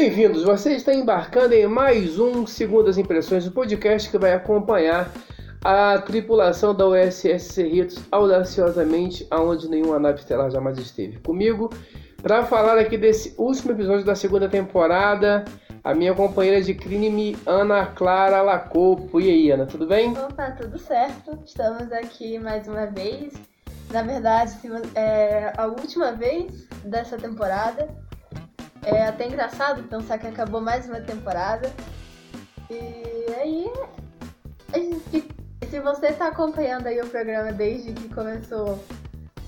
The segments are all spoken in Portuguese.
Bem-vindos, você está embarcando em mais um Segundas Impressões, o um podcast que vai acompanhar a tripulação da USS Cerritos audaciosamente aonde nenhuma nave estelar jamais esteve. Comigo, para falar aqui desse último episódio da segunda temporada, a minha companheira de crime, Ana Clara Lacopo. E aí, Ana, tudo bem? Opa, tudo certo. Estamos aqui mais uma vez. Na verdade, é a última vez dessa temporada. É até engraçado pensar que acabou mais uma temporada. E aí, se você está acompanhando aí o programa desde que começou,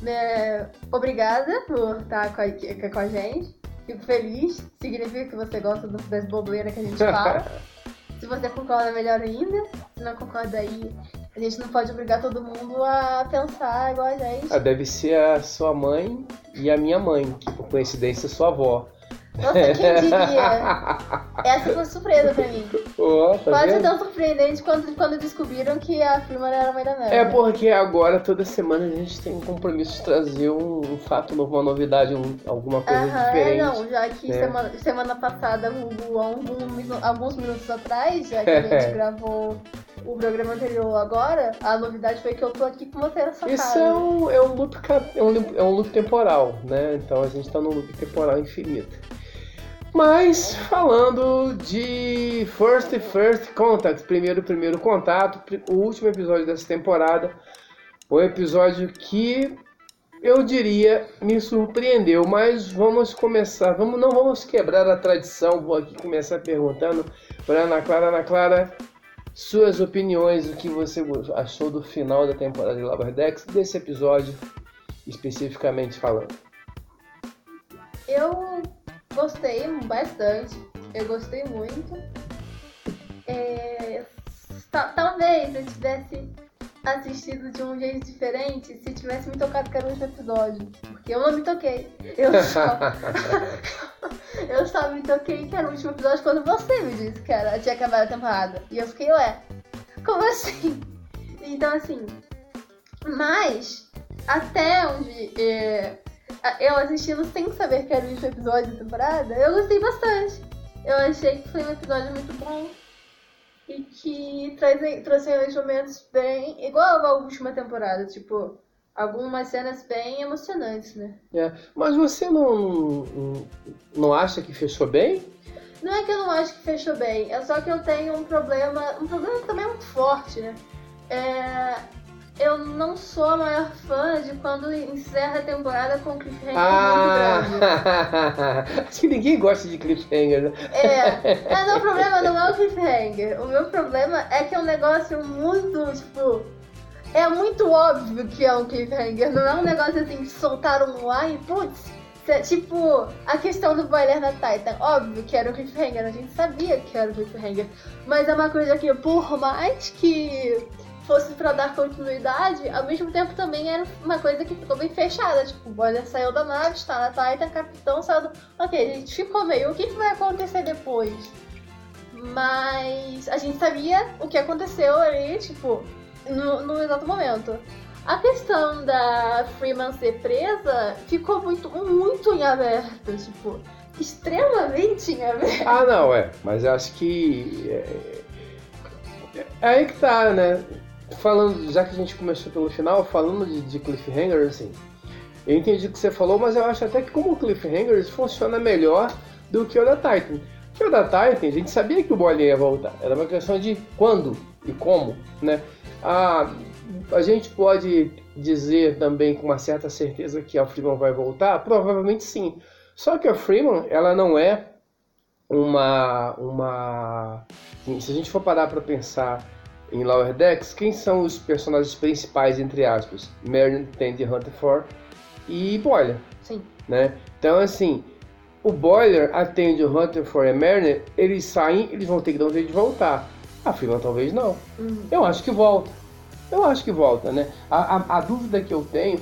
né, obrigada por estar com a, com a gente. Fico feliz. Significa que você gosta das bobeiras que a gente fala. se você concorda, melhor ainda. Se não concorda aí, a gente não pode obrigar todo mundo a pensar igual a gente. Ah, deve ser a sua mãe e a minha mãe, que por coincidência sua avó. Nossa, quem diria? Essa foi surpresa pra mim. Oh, tá Quase vendo? tão surpreendente quando, quando descobriram que a Freeman era a mãe da Mary. É porque agora, toda semana, a gente tem um compromisso de trazer um, um fato novo, uma novidade, um, alguma coisa Aham, diferente. É, não, já que né? semana, semana passada, alguns, alguns minutos atrás, já que a gente gravou o programa anterior agora, a novidade foi que eu tô aqui com você na sua Isso casa. é um, é um loop, é um, loop- é um loop temporal, né? Então a gente tá num loop temporal infinito. Mas falando de First First Contact, primeiro primeiro contato, o último episódio dessa temporada, o episódio que eu diria me surpreendeu, mas vamos começar, vamos não vamos quebrar a tradição, vou aqui começar perguntando para Ana Clara, Ana Clara, suas opiniões, o que você achou do final da temporada de Lower Decks, desse episódio especificamente falando. Eu gostei bastante, eu gostei muito. É, ta- talvez eu tivesse assistido de um jeito diferente se tivesse me tocado que era último episódio. Porque eu não me toquei. Eu só, eu só me toquei que era o último episódio quando você me disse que era, tinha acabado a temporada. E eu fiquei, ué, como assim? Então assim. Mas, até onde é, eu assistindo sem saber que era o último episódio da temporada, eu gostei bastante. Eu achei que foi um episódio muito bom. E que traz, trouxe momentos bem. igual a última temporada, tipo, algumas cenas bem emocionantes, né? É, mas você não, não, não acha que fechou bem? Não é que eu não acho que fechou bem, é só que eu tenho um problema, um problema também muito forte, né? É, eu não sou a maior fã de quando encerra a temporada com cliffhanger muito grande. Ah, acho que ninguém gosta de cliffhanger, né? É, mas o problema não é o cliffhanger. O meu problema é que é um negócio muito, tipo. É muito óbvio que é um cliffhanger. Não é um negócio assim que soltaram no ar e putz. Tipo, a questão do boiler na Titan. Óbvio que era um cliffhanger, a gente sabia que era um cliffhanger. Mas é uma coisa que, por mais que fosse pra dar continuidade, ao mesmo tempo também era uma coisa que ficou bem fechada. Tipo, o boiler saiu da nave, está na Titan, capitão saiu do. Ok, a gente ficou meio. O que, vai acontecer depois? Mas a gente sabia o que aconteceu ali, tipo, no, no exato momento. A questão da Freeman ser presa ficou muito, muito em aberto, tipo, extremamente em aberto. Ah, não, é. Mas eu acho que. É, é aí que tá, né? Falando, já que a gente começou pelo final, falando de, de cliffhanger, assim. Eu entendi o que você falou, mas eu acho até que como cliffhanger funciona melhor do que o da Titan. Porque o da Titan, a gente sabia que o Boiler ia voltar. Era uma questão de quando e como, né? A, a gente pode dizer também com uma certa certeza que a Freeman vai voltar? Provavelmente sim. Só que a Freeman, ela não é uma. uma se a gente for parar para pensar em Lower Decks, quem são os personagens principais, entre aspas? Merlin, Tandy, Hunterford e Boiler, Sim. né? Então, assim, o Boiler, a Tandy, o Hunterford e a Merlin, eles saem, eles vão ter que dar um jeito de voltar. A Freeman talvez não. Uhum. Eu acho que volta. Eu acho que volta, né? A, a, a dúvida que eu tenho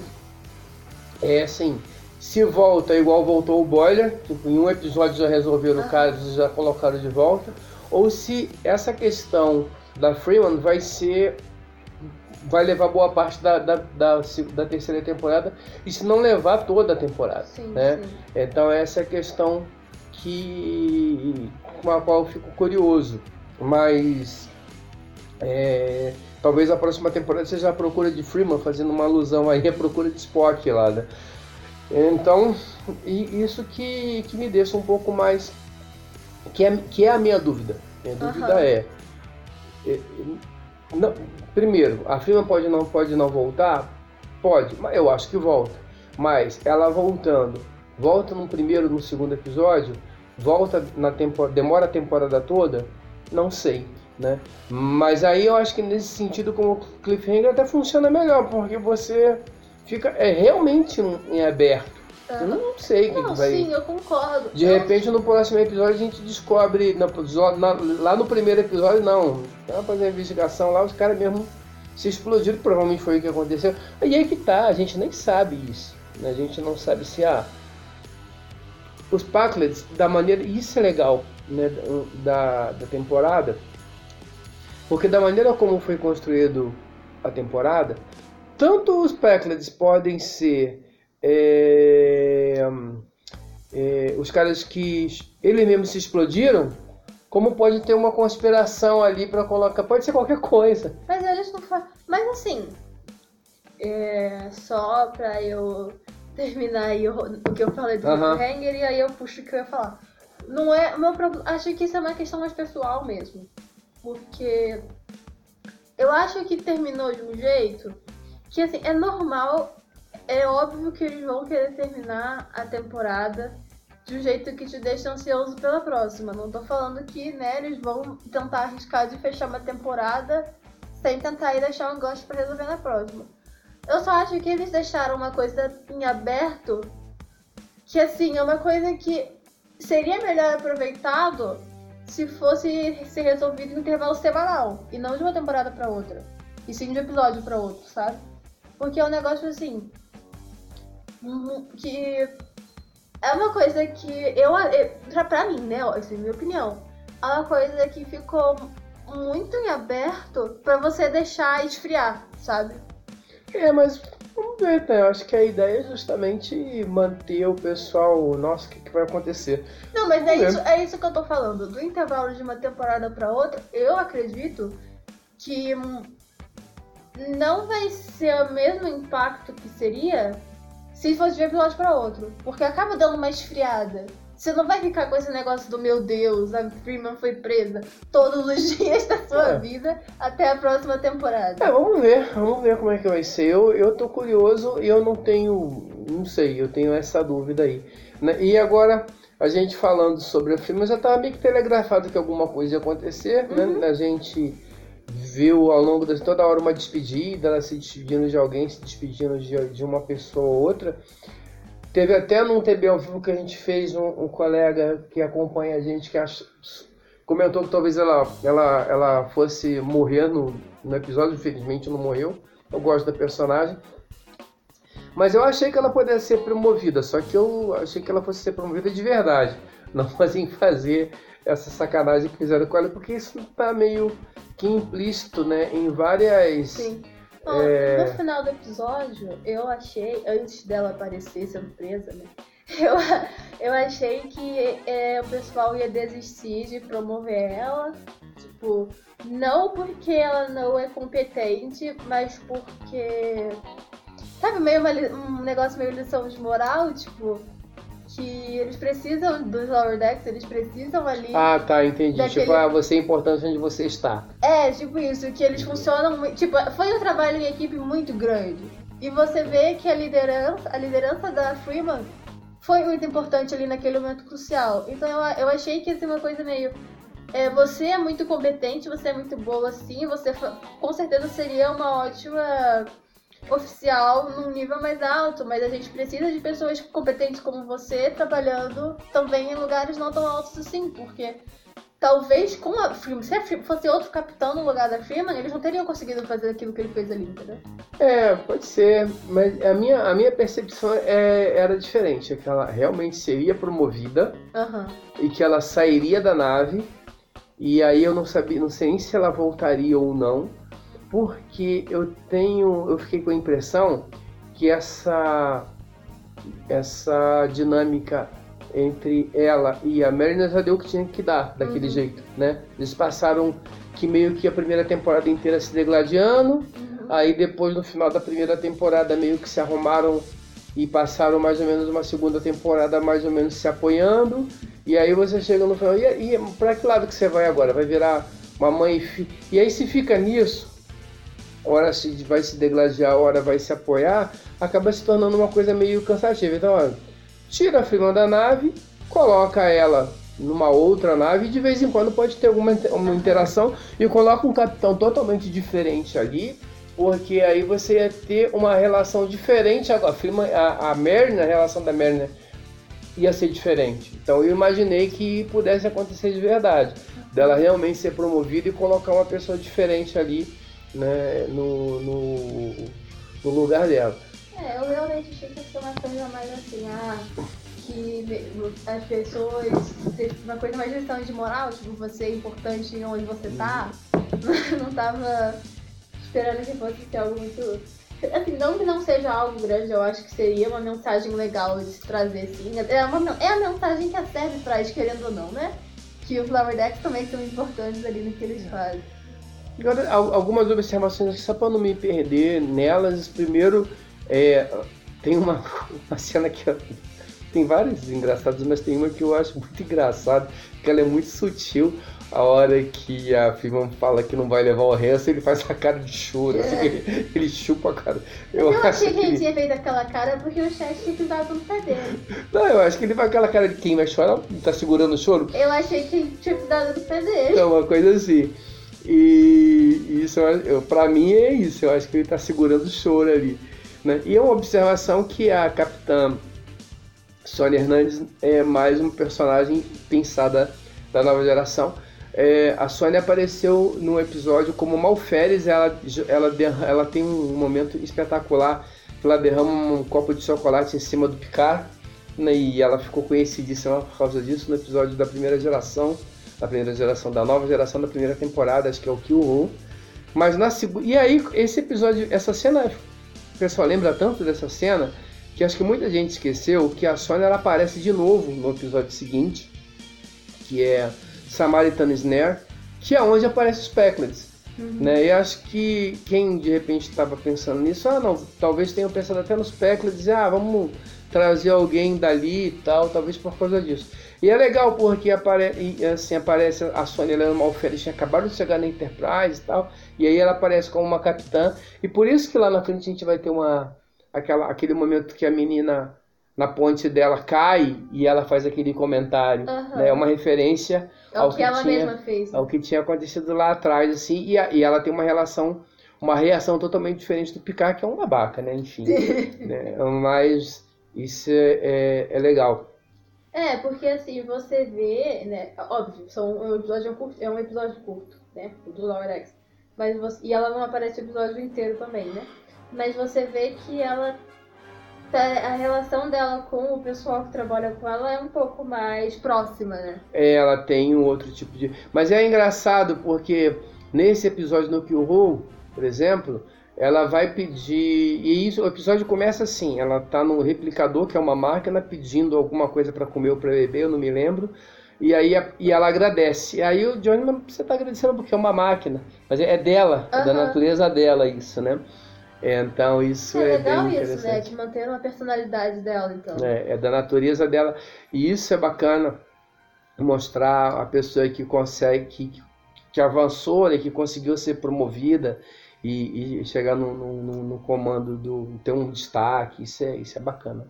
é assim, se volta igual voltou o Boiler, tipo, em um episódio já resolveram o caso e já colocaram de volta, ou se essa questão da Freeman vai ser. vai levar boa parte da, da, da, da terceira temporada, e se não levar toda a temporada. Sim, né? sim. Então essa é a questão que com a qual eu fico curioso. Mas é, talvez a próxima temporada seja a procura de Freeman, fazendo uma alusão aí à procura de Spock lá, né? Então, e isso que, que me deixa um pouco mais. Que é, que é a minha dúvida. Minha dúvida Aham. é, é, não- primeiro, a Freeman pode não, pode não voltar? Pode, mas eu acho que volta. Mas ela voltando, volta no primeiro, no segundo episódio, volta na temporada, demora a temporada toda, não sei, né? Mas aí eu acho que nesse sentido, como cliffhanger até funciona melhor, porque você fica é realmente em aberto. Eu não sei o que, Não, que vai. sim, eu concordo. De repente, no próximo episódio, a gente descobre. na- na- lá no primeiro episódio, não. Ela fazer a investigação lá, os caras mesmo se explodiram, provavelmente foi o que aconteceu. E aí que tá, a gente nem sabe isso. né? A gente não sabe se há. Os Packlets, da maneira. Isso é legal, né? Da, da temporada. Porque da maneira como foi construído a temporada, tanto os Packlets podem ser. É, é, os caras que eles mesmos se explodiram, como pode ter uma conspiração ali pra colocar. Pode ser qualquer coisa. Mas eles não fazem. Mas assim, é, só pra eu terminar aí o, o que eu falei do Aham. cliffhanger e aí eu puxo o que eu ia falar. Não é. Meu problema. Acho que isso é uma questão mais pessoal mesmo. Porque eu acho que terminou de um jeito que assim, é normal, é óbvio que eles vão querer terminar a temporada de um jeito que te deixa ansioso pela próxima. Não tô falando que, né, eles vão tentar arriscar de fechar uma temporada sem tentar ir deixar um gancho pra resolver na próxima. Eu só acho que eles deixaram uma coisa em aberto que, assim, é uma coisa que seria melhor aproveitado se fosse ser resolvido em intervalo semanal e não de uma temporada pra outra. E sim de um episódio pra outro, sabe? Porque é um negócio assim. Uhum, Que é uma coisa que eu. Pra, pra mim, né? ó, Essa é a minha opinião. É uma coisa que ficou muito em aberto pra você deixar esfriar, sabe? É, mas vamos ver, tá? Eu acho que a ideia é justamente manter o pessoal. Nossa, o que, que vai acontecer? Não, mas é ver. isso, é isso que eu tô falando. Do intervalo de uma temporada pra outra, eu acredito que não vai ser o mesmo impacto que seria se fosse de um episódio pra outro. Porque acaba dando uma esfriada. Você não vai ficar com esse negócio do meu Deus, a Freeman foi presa todos os dias da sua É. vida até a próxima temporada. É, vamos ver, vamos ver como é que vai ser. Eu, eu tô curioso e eu não tenho. Não sei, eu tenho essa dúvida aí. né? E agora, a gente falando sobre o filme, já tava meio que telegrafado que alguma coisa ia acontecer, né? A gente viu ao longo de toda hora uma despedida, ela se despedindo de alguém, se despedindo de, de uma pessoa ou outra. Teve até num TB ao vivo que a gente fez um, um colega que acompanha a gente que acha, comentou que talvez ela, ela, ela fosse morrer no, no episódio, infelizmente não morreu. Eu gosto da personagem. Mas eu achei que ela pudesse ser promovida, só que eu achei que ela fosse ser promovida de verdade. Não assim fazer essa sacanagem que fizeram com ela, porque isso tá meio que implícito, né? Em várias. Sim. Ó, É. No final do episódio, eu achei, antes dela aparecer sendo presa, né? Eu, eu achei que é, o pessoal ia desistir de promover ela. Tipo, não porque ela não é competente, mas porque. Sabe, meio uma um negócio meio lição de moral, tipo, que eles precisam dos Lower Decks, eles precisam ali. Ah, tá, entendi. Daquele- Tipo, ah, você é importante onde você está. É, tipo isso, que eles funcionam muito. Tipo, foi um trabalho em equipe muito grande. E você vê que a liderança, a liderança da Freeman foi muito importante ali naquele momento crucial. Então eu, eu achei que ser uma coisa meio. é, você é muito competente, você é muito boa assim, você com certeza seria uma ótima oficial num nível mais alto, mas a gente precisa de pessoas competentes como você trabalhando também em lugares não tão altos assim, porque talvez com a Freeman, se a Freeman fosse outro capitão no lugar da Freeman, eles não teriam conseguido fazer aquilo que ele fez ali, entendeu? É, pode ser, mas a minha, a minha percepção é, era diferente, é que ela realmente seria promovida Aham. e que ela sairia da nave e aí eu não sabia, não sei nem se ela voltaria ou não, porque eu tenho, eu fiquei com a impressão que essa essa dinâmica entre ela e a Mariner já deu o que tinha que dar daquele Uhum. jeito, né? Eles passaram que meio que a primeira temporada inteira se degladiando, Uhum. aí depois no final da primeira temporada meio que se arrumaram e passaram mais ou menos uma segunda temporada mais ou menos se apoiando, e aí você chega no final, e, e pra que lado que você vai agora? Vai virar uma mãe e filha? E aí se fica nisso, hora se vai se degladiar, hora vai se apoiar, acaba se tornando uma coisa meio cansativa. Então, olha, tira a Freeman da nave, coloca ela numa outra nave e de vez em quando pode ter alguma uma interação e coloca um capitão totalmente diferente ali, porque aí você ia ter uma relação diferente. A, Freeman, a, a Mariner, a relação da Mariner ia ser diferente. Então eu imaginei que pudesse acontecer de verdade, dela realmente ser promovida e colocar uma pessoa diferente ali né, no, no, no lugar dela. É, eu realmente achei que ia ser uma coisa mais assim, ah, que as pessoas. Uma coisa mais questão de moral, tipo, você é importante em onde você tá. Não tava esperando que fosse ser algo muito. Assim, não que não seja algo grande, eu acho que seria uma mensagem legal de se trazer, sim. É, uma, é a mensagem que a série traz, querendo ou não, né? Que os Lower Decks também são importantes ali no que eles fazem. Agora, al- algumas observações só para não me perder nelas. Primeiro, é, tem uma, uma cena que eu- tem várias engraçadas, mas tem uma que eu acho muito engraçada, que ela é muito sutil. A hora que a Freeman fala que não vai levar o resto, ele faz a cara de choro, assim, ele, ele chupa a cara. Eu, acho achei que ele tinha feito aquela cara porque o chat tinha pisado no pé dele. Não, eu acho que ele faz aquela cara de quem vai chorar, tá segurando o choro. Eu achei que ele tinha pisado no pé dele. É uma coisa assim. E isso, pra mim, é isso. Eu acho que ele tá segurando o choro ali. Né? E é uma observação que a capitã Sônia Hernandes é mais um personagem pensada da nova geração. É, a Sônia apareceu num episódio como Malférez, ela, ela, ela tem um momento espetacular que ela derrama um copo de chocolate em cima do Picard, né, e ela ficou conhecidíssima por causa disso no episódio da primeira geração, da primeira geração, da nova geração da primeira temporada, acho que é o Kill. Mas na segunda. E aí, esse episódio, essa cena, o pessoal lembra tanto dessa cena que acho que muita gente esqueceu que a Sônia ela aparece de novo no episódio seguinte, que é Samaritan Snare, que é onde aparece os Pecklets. Né? E acho que quem de repente estava pensando nisso, ah não, talvez tenham pensado até nos Pecklets, ah, vamos trazer alguém dali e tal, talvez por causa disso. E é legal porque apare assim, aparece a Sônia Helena Malférez, tinha acabado de chegar na Enterprise e tal, e aí ela aparece como uma capitã, e por isso que lá na frente a gente vai ter uma aquela, aquele momento que a menina na ponte dela cai e ela faz aquele comentário, Aham. né? É uma referência É ao o que ela tinha- mesma fez. ao que tinha acontecido lá atrás, assim, e, a- e ela tem uma relação, uma reação totalmente diferente do Picard, que é um babaca, né? Enfim. né? Mas isso é, é, é legal. É, porque assim, você vê, né? Óbvio, são, um episódio curto, é um episódio curto, né? O do Lower Decks. Mas você, e ela não aparece o episódio inteiro também, né? Mas você vê que ela. tá- A relação dela com o pessoal que trabalha com ela é um pouco mais próxima, né? É, ela tem um outro tipo de. Mas é engraçado porque nesse episódio no Kyuhu, por exemplo, ela vai pedir. E isso, o episódio começa assim: ela tá no replicador, que é uma máquina, pedindo alguma coisa para comer ou para beber, eu não me lembro. E aí e ela agradece. E aí o Johnny, mas você tá agradecendo porque é uma máquina. Mas é dela, é da natureza dela isso, né? É, Então isso É é, legal bem isso, né? Que manter a personalidade dela, então. É, é da natureza dela. E isso é bacana mostrar a pessoa que consegue, que, que avançou, né, que conseguiu ser promovida e, e chegar no, no, no- comando do. ter um destaque. Isso é, isso é bacana.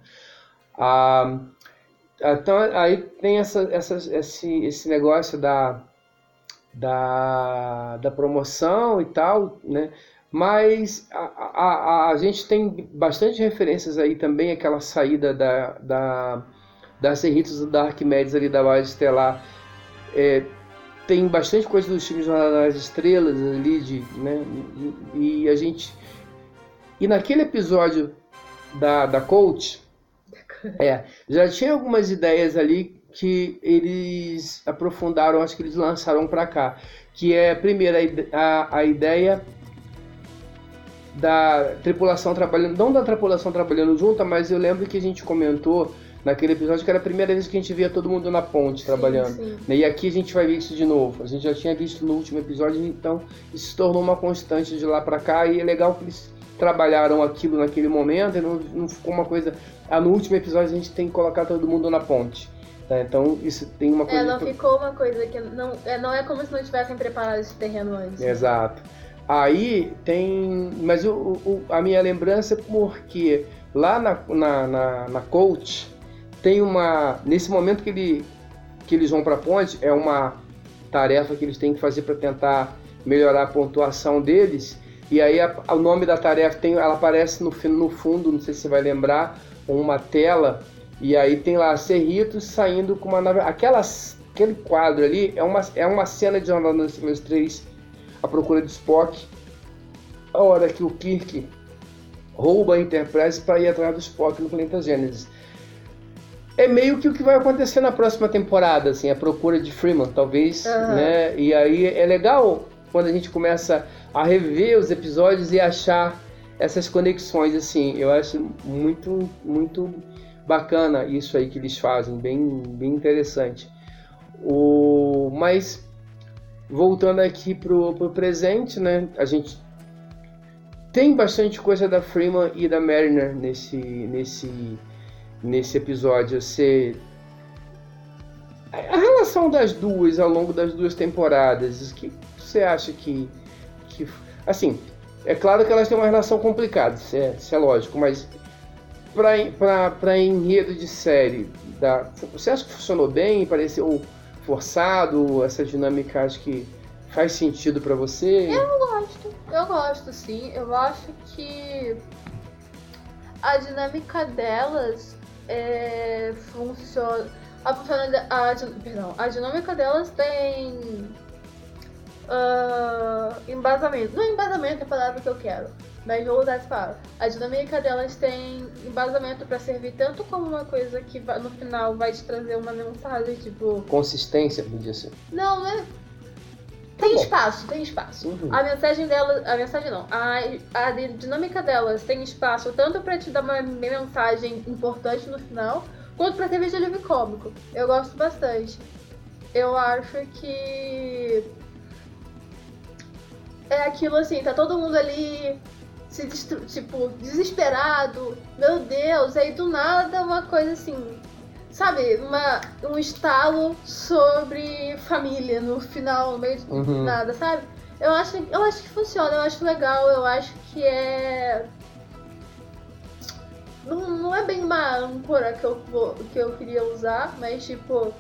Ah, então aí tem essa, essa, esse, esse negócio da, da, da promoção e tal, né? Mas a, a, a, gente tem bastante referências aí também, aquela saída da, da, das Serritos do Dark Arquimedes ali da base estelar. É, tem bastante coisa dos filmes das Estrelas ali, de, né? E, e a gente. E naquele episódio da, da Coach, é, já tinha algumas ideias ali que eles aprofundaram, acho que eles lançaram para cá. Que é, primeiro, a, a, a ideia da tripulação trabalhando, não da tripulação trabalhando junta, mas eu lembro que a gente comentou naquele episódio que era a primeira vez que a gente via todo mundo na ponte trabalhando. Sim. Né? E aqui a gente vai ver isso de novo. A gente já tinha visto no último episódio, então isso se tornou uma constante de lá para cá e é legal que eles trabalharam aquilo naquele momento e não, não ficou uma coisa. Ah, no último episódio a gente tem que colocar todo mundo na ponte. Tá? Então isso tem uma coisa. É, não ficou uma coisa que não é, não é como se não tivessem preparado esse terreno antes. Exato. Aí tem. Mas o, o, a minha lembrança é porque lá na, na, na, na coach tem uma. Nesse momento que, ele, que eles vão para a ponte, é uma tarefa que eles têm que fazer para tentar melhorar a pontuação deles. E aí a, o nome da tarefa tem, ela aparece no, no fundo, não sei se você vai lembrar, uma tela. E aí tem lá Cerritos saindo com uma nave. Aquelas, aquele quadro ali é uma, é uma cena de Jornal das Estrelas 3, a procura de Spock. A hora que o Kirk rouba a Enterprise para ir atrás do Spock no planeta Gênesis é meio que o que vai acontecer na próxima temporada, assim, a procura de Freeman, talvez, uhum. né? E aí é legal quando a gente começa a rever os episódios e achar essas conexões, assim, eu acho muito, muito bacana isso aí que eles fazem, bem, bem interessante. O, mas voltando aqui pro, pro presente, né? A gente tem bastante coisa da Freeman e da Mariner nesse, nesse nesse episódio ser a relação das duas ao longo das duas temporadas. O que você acha que, que assim, é claro que elas têm uma relação complicada, isso é, isso é lógico, mas para enredo de série, da, você acha que funcionou bem? Pareceu forçado? Essa dinâmica acho que faz sentido para você? Eu gosto, eu gosto sim. Eu acho que a dinâmica delas é, funciona. A, a, perdão, a dinâmica delas tem uh, embasamento. Não é embasamento é a palavra que eu quero, mas vou usar essa palavra. A dinâmica delas tem embasamento para servir tanto como uma coisa que no final vai te trazer uma mensagem, tipo. Consistência, podia ser. Não, né? Tem tá espaço, tem espaço. Uhum. A mensagem dela, a mensagem não, a, a dinâmica delas tem espaço tanto para te dar uma mensagem importante no final, quanto para ter vídeo livre cômico. Eu gosto bastante. Eu acho que é aquilo assim, tá todo mundo ali se tipo desesperado, meu Deus, aí do nada uma coisa assim, sabe, uma, um estalo sobre família no final, no meio de uhum. nada, sabe? Eu acho, eu acho que funciona, eu acho legal, eu acho que é. Não, não é bem uma âncora que eu, vou, que eu queria usar, mas tipo.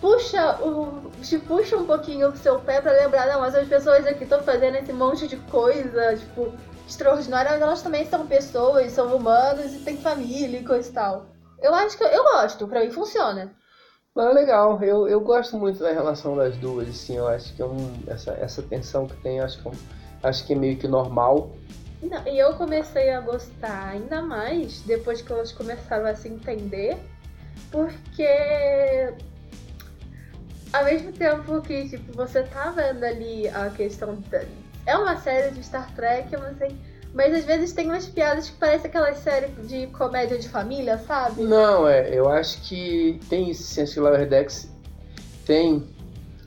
Puxa, o, te puxa um pouquinho o seu pé pra lembrar, não, mas as pessoas aqui estão fazendo esse monte de coisa, tipo, extraordinária, mas elas também são pessoas, são humanos e têm família e coisa e tal. Eu acho que eu gosto, pra mim funciona. Mas legal, eu, eu gosto muito da relação das duas, assim, eu acho que é um, essa, essa tensão que tem, acho que, é acho que é meio que normal. Não, e eu comecei a gostar ainda mais depois que elas começaram a se entender, porque ao mesmo tempo que tipo, você tá vendo ali a questão da... É uma série de Star Trek, mas assim, mas às vezes tem umas piadas que parecem aquelas séries de comédia de família, sabe? Não, é, eu acho que tem esse senso de Lower Decks, tem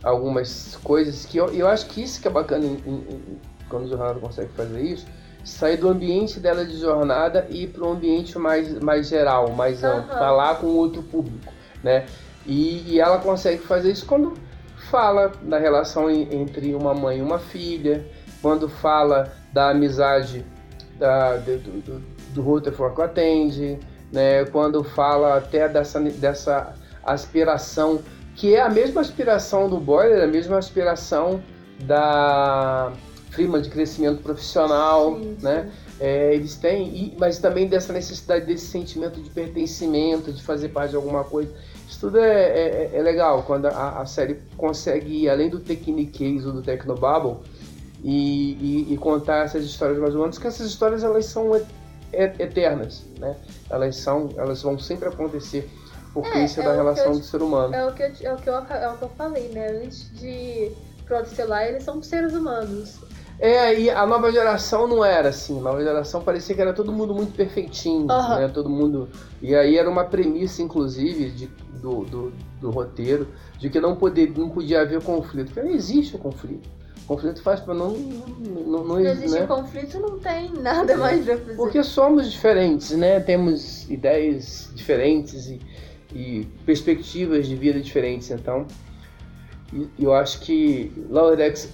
algumas coisas que eu, eu acho que isso que é bacana em, em, quando o jornada consegue fazer isso, sair do ambiente dela de jornada e ir para um ambiente mais, mais geral, mais uhum. amplo, falar com outro público, né? E, e, ela consegue fazer isso quando fala da relação entre uma mãe e uma filha, quando fala da amizade da, do, do, do Rutherford com a Tandy, né, quando fala até dessa, dessa aspiração, que é a mesma aspiração do Boiler, a mesma aspiração da Freeman de crescimento profissional, sim, né? É, eles têm, mas também dessa necessidade desse sentimento de pertencimento, de fazer parte de alguma coisa. Isso tudo é, é, é legal quando a, a, série consegue ir além do Techniquez ou do Tecnobabble e, e, e, contar essas histórias mais humanas, que essas histórias elas são eternas, né? Elas são, elas vão sempre acontecer porque é, isso é, é da relação eu, do ser humano. É o, que eu, é, o que eu, é o que eu falei, né? Antes de Protostelar, eles são seres humanos. É, e a nova geração não era assim. A nova geração parecia que era todo mundo muito perfeitinho, Uhum. né? Todo mundo. E aí era uma premissa, inclusive, de, do, do, do roteiro, de que não, poder, não podia haver conflito. Porque não existe o conflito. Conflito faz para não, não, não, Não existe né? conflito, não tem nada mais pra fazer. Porque somos diferentes, né? Temos ideias diferentes e, e perspectivas de vida diferentes. Então, e- eu acho que Decks,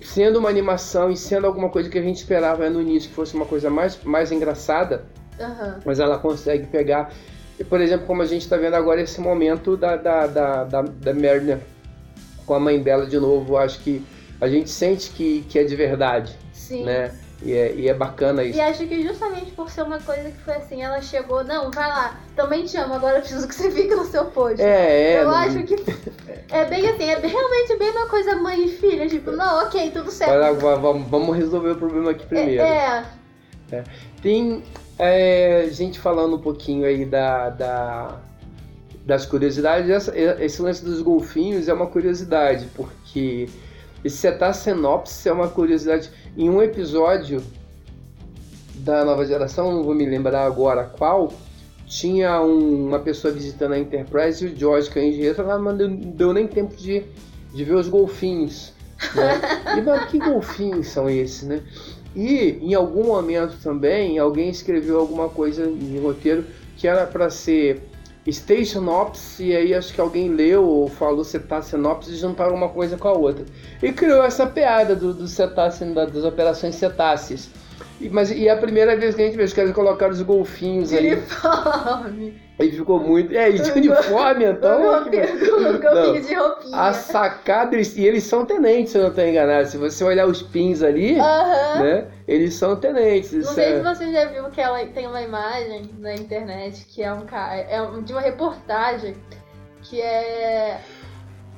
sendo uma animação e sendo alguma coisa que a gente esperava no início que fosse uma coisa mais, mais engraçada, Aham. mas ela consegue pegar, por exemplo, como a gente está vendo agora esse momento da, da, da, da, da Mariner com a mãe dela de novo, acho que a gente sente que, que é de verdade, Sim. né? E é, e é bacana isso. E acho que justamente por ser uma coisa que foi assim, ela chegou, não, vai lá, também te amo, agora eu preciso que você fique no seu posto. É, é. eu não- acho que é bem assim, é bem- realmente bem uma coisa mãe e filha, tipo, não, ok, tudo certo. Vai lá, va- vamos, vamos resolver o problema aqui primeiro. É, é, Tem é, gente falando um pouquinho aí da, da- das curiosidades. Esse lance dos golfinhos é uma curiosidade, porque esse Cetacenopsis é uma curiosidade. Em um episódio da nova geração, não vou me lembrar agora qual, tinha um- uma pessoa visitando a Enterprise e o George, que é engenheiro, lá, mas não deu nem tempo de, de ver os golfinhos. Né? E, mas que golfinhos são esses, né? E em algum momento também alguém escreveu alguma coisa em roteiro que era para ser Station Ops, e aí acho que alguém leu ou falou Cetacenopsis e juntaram uma coisa com a outra. E criou essa piada do, do cetáceo, das operações cetáceas. E, mas, e é a primeira vez que a gente vê, os caras colocaram os golfinhos ali. uniforme. Aí ficou muito. É, e de uniforme então. golfinho, de roupinha. A sacada, eles- e eles são tenentes, se eu não estou enganado. Se você olhar os pins ali, Aham. né? Eles são tenentes. Não sei é- se você já viu que ela tem uma imagem na internet que é um cara, é um- de uma reportagem que é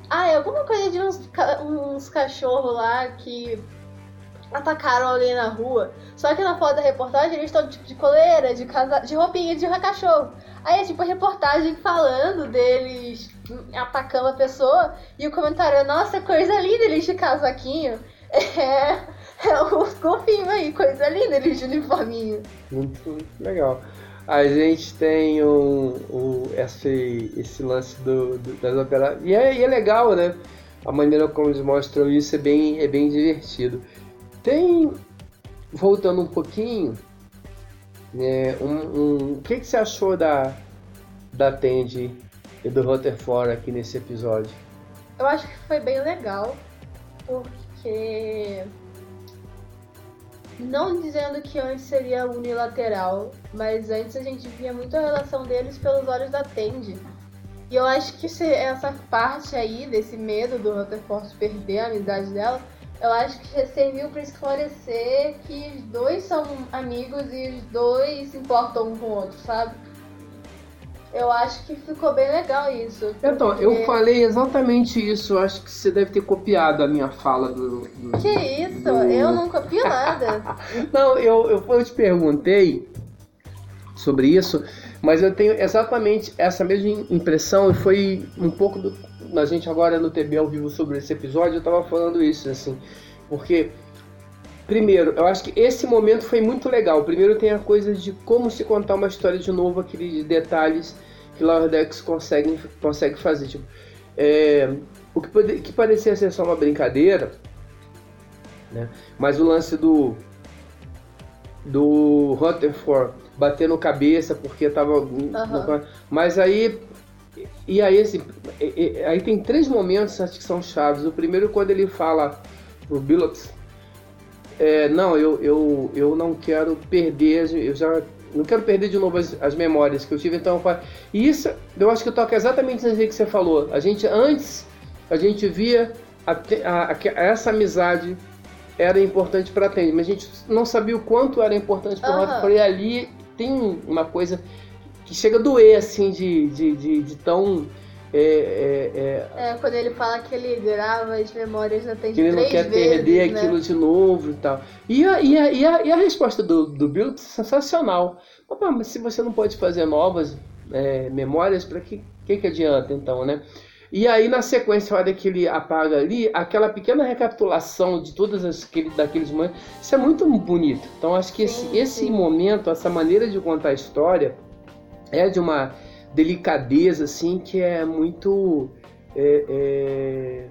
ah, é alguma coisa de uns, uns cachorros lá que atacaram alguém na rua. Só que na foto da reportagem eles estão tipo de coleira, de casa, de roupinha de cachorro. Aí é tipo a reportagem falando deles atacando a pessoa e o comentário é nossa, coisa linda eles de casaquinho. É, é os golfinhos aí, coisa linda eles de uniforminho. Muito, muito legal. A gente tem um, um- esse, esse lance do, do- das operações. E é, e é legal, né? A maneira como eles mostram isso é bem, é bem divertido. Tem, voltando um pouquinho, né, um, um- o que, que você achou da, da Tandy e do Rutherford aqui nesse episódio? Eu acho que foi bem legal, porque. Não dizendo que antes seria unilateral, mas antes a gente via muito a relação deles pelos olhos da Tandy. E eu acho que essa parte aí, desse medo do Rutherford perder a amizade dela, eu acho que serviu pra esclarecer que os dois são amigos e os dois se importam um com o outro, sabe? Eu acho que ficou bem legal isso. Então, eu porque- falei exatamente isso. Eu acho que você deve ter copiado a minha fala do- do, Que isso? Do- Eu não copio nada. Não, eu, eu, eu te perguntei sobre isso, mas eu tenho exatamente essa mesma impressão e foi um pouco do. A gente agora no TB ao vivo sobre esse episódio, eu tava falando isso, assim, porque. Primeiro, eu acho que esse momento foi muito legal. Primeiro tem a coisa de como se contar uma história de novo, aqueles detalhes que Lower Decks consegue, consegue fazer. Tipo, é, o que, pode, que parecia ser só uma brincadeira, né? mas o lance do do Rutherford batendo cabeça porque tava. Aham. Mas aí. E aí, assim, aí tem três momentos acho que são chaves. O primeiro quando ele fala pro Billups, é, não, eu, eu, eu não quero perder, eu já não quero perder de novo as, as memórias que eu tive, então eu E isso, eu acho que toca exatamente aí que você falou. A gente, antes, a gente via a a- a- essa amizade era importante para Tandy, mas a gente não sabia o quanto era importante para Aham. Rutherford. E ali tem uma coisa que chega a doer, assim, de, de, de, de tão. É, é, é, É, quando ele fala que ele grava as memórias da Tandy que ele não quer vezes, perder né? aquilo de novo e tal. E a, e a, e a, e a resposta do, do Bill é sensacional. Opa, mas se você não pode fazer novas é, memórias, para que, que que adianta então, né? E aí na sequência, a hora que ele apaga ali, aquela pequena recapitulação de todas as aquele, daqueles momentos, isso é muito bonito. Então acho que esse, Sim, esse momento, essa maneira de contar a história é de uma delicadeza assim que é muito é, é,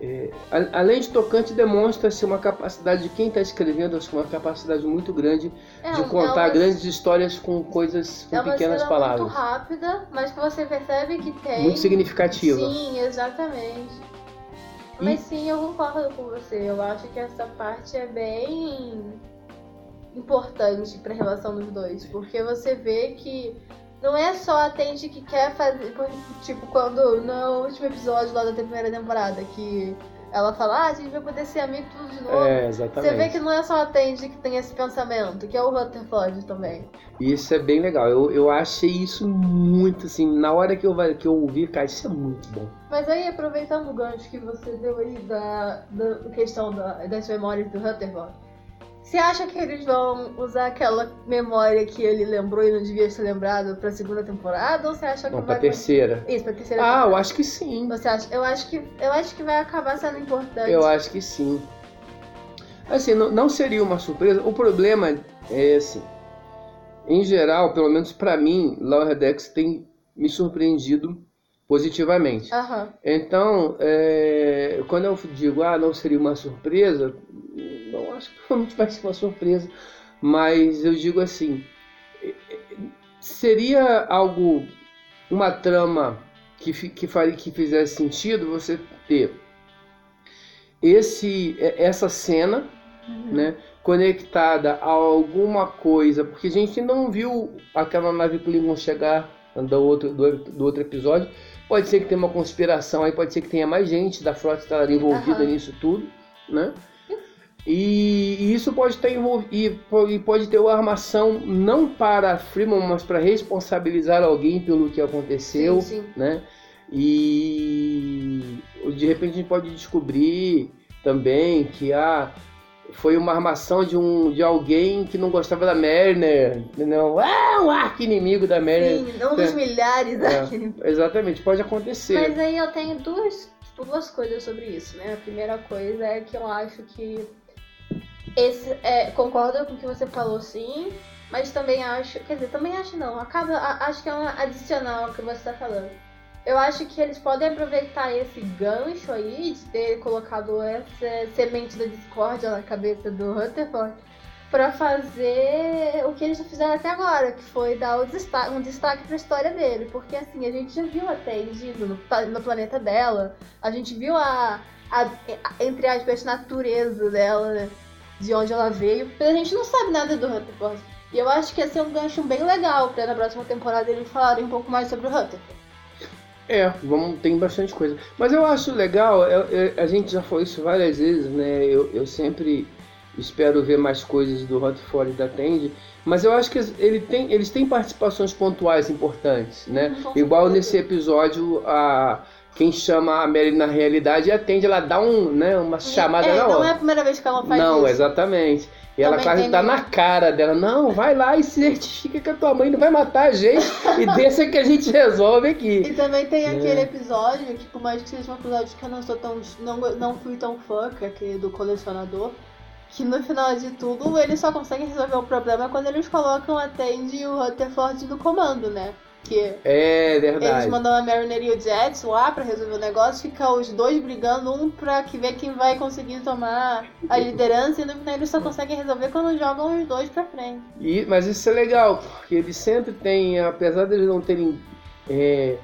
é, a- além de tocante demonstra-se uma capacidade de quem está escrevendo acho que uma capacidade muito grande É, de é contar uma- grandes histórias com coisas com É pequenas palavras muito rápida, mas que você percebe que tem. muito significativa Sim, exatamente. E- Mas sim, eu concordo com você. Eu acho que essa parte é bem importante pra relação dos dois. Porque você vê que não é só a Tenji que quer fazer. Tipo, quando no último episódio lá da primeira temporada, que ela fala, ah, a gente vai poder ser amigo tudo de novo. é Você exatamente vê que não é só a Tenji que tem esse pensamento, que é o Rutherford também. Isso é bem legal eu, eu achei isso muito assim na hora que eu que eu ouvi cara isso é muito bom Mas aí, aproveitando o gancho que você deu aí da, da questão da- das memórias do Rutherford, você acha que eles vão usar aquela memória que ele lembrou e não devia ter lembrado pra segunda temporada? Ou você acha que não pra vai... terceira Isso, pra terceira ah eu temporada. acho que sim Você acha? Eu acho que, eu acho que vai acabar sendo importante. Eu acho que sim. Assim, não, não seria uma surpresa. O problema é assim. Em geral, pelo menos pra mim, Laura Dex tem me surpreendido positivamente. Aham. Então, é, quando eu digo, ah, não seria uma surpresa, não acho que provavelmente vai ser uma surpresa, mas eu digo assim, é, é, seria algo, uma trama que, que, faria, que fizesse sentido você ter esse, é, essa cena Uhum. né, conectada a alguma coisa, porque a gente não viu aquela nave Klingon chegar do outro, do, do outro episódio. Pode ser que tenha uma conspiração aí, pode ser que tenha mais gente da frota estar envolvida Aham. nisso tudo, né? E, isso pode estar envolvido e po- e pode ter uma armação não para Freeman, mas para responsabilizar alguém pelo que aconteceu Sim, sim. né? E de repente a gente pode descobrir também que ah, foi uma armação de um de alguém que não gostava da Mariner, entendeu? Ah, um arco inimigo da Mariner. Sim, um dos É. milhares É. Exatamente, pode acontecer. Mas aí eu tenho duas, tipo, duas coisas sobre isso, né? A primeira coisa é que eu acho que esse é, concordo com o que você falou, sim, mas também acho, quer dizer, também acho não, acaba, a- acho que é um adicional ao que você está falando. Eu acho que eles podem aproveitar esse gancho aí de ter colocado essa semente da discórdia na cabeça do Rutherford pra fazer o que eles já fizeram até agora, que foi dar um destaque pra história dele. Porque assim, a gente já viu a Tandy no, no planeta dela, a gente viu a, a, a- entre aspas, natureza dela, né, de onde ela veio, mas a gente não sabe nada do Rutherford. E eu acho que esse é um gancho bem legal pra na próxima temporada eles falarem um pouco mais sobre o Rutherford. É, vamos, tem bastante coisa. Mas eu acho legal, é- é- a gente já falou isso várias vezes, né? Eu, eu sempre espero ver mais coisas do Rutherford e da Tandy, mas eu acho que ele tem, eles têm participações pontuais importantes, né? Igual nesse episódio, a, quem chama a Mary na realidade a Tandy, ela dá um, né, uma chamada é, na não hora. é a primeira vez que ela faz Não, isso. exatamente. E ela quase tá na cara dela. Não, vai lá e certifica que a tua mãe não vai matar a gente e deixa que a gente resolve aqui. E também tem É. aquele episódio, que por mais que seja um episódio que eu não sou tão. não, não fui tão fã, que é aquele do colecionador, que no final de tudo eles só conseguem resolver o problema quando eles colocam a Tandy e o Rutherford no comando, né? Que É eles verdade. mandam a Mariner e o Jets lá pra resolver o negócio, fica os dois brigando, um pra que ver quem vai conseguir tomar a liderança, e no final eles só conseguem resolver quando jogam os dois pra frente. E- mas isso é legal, porque eles sempre têm, apesar de eles não terem é,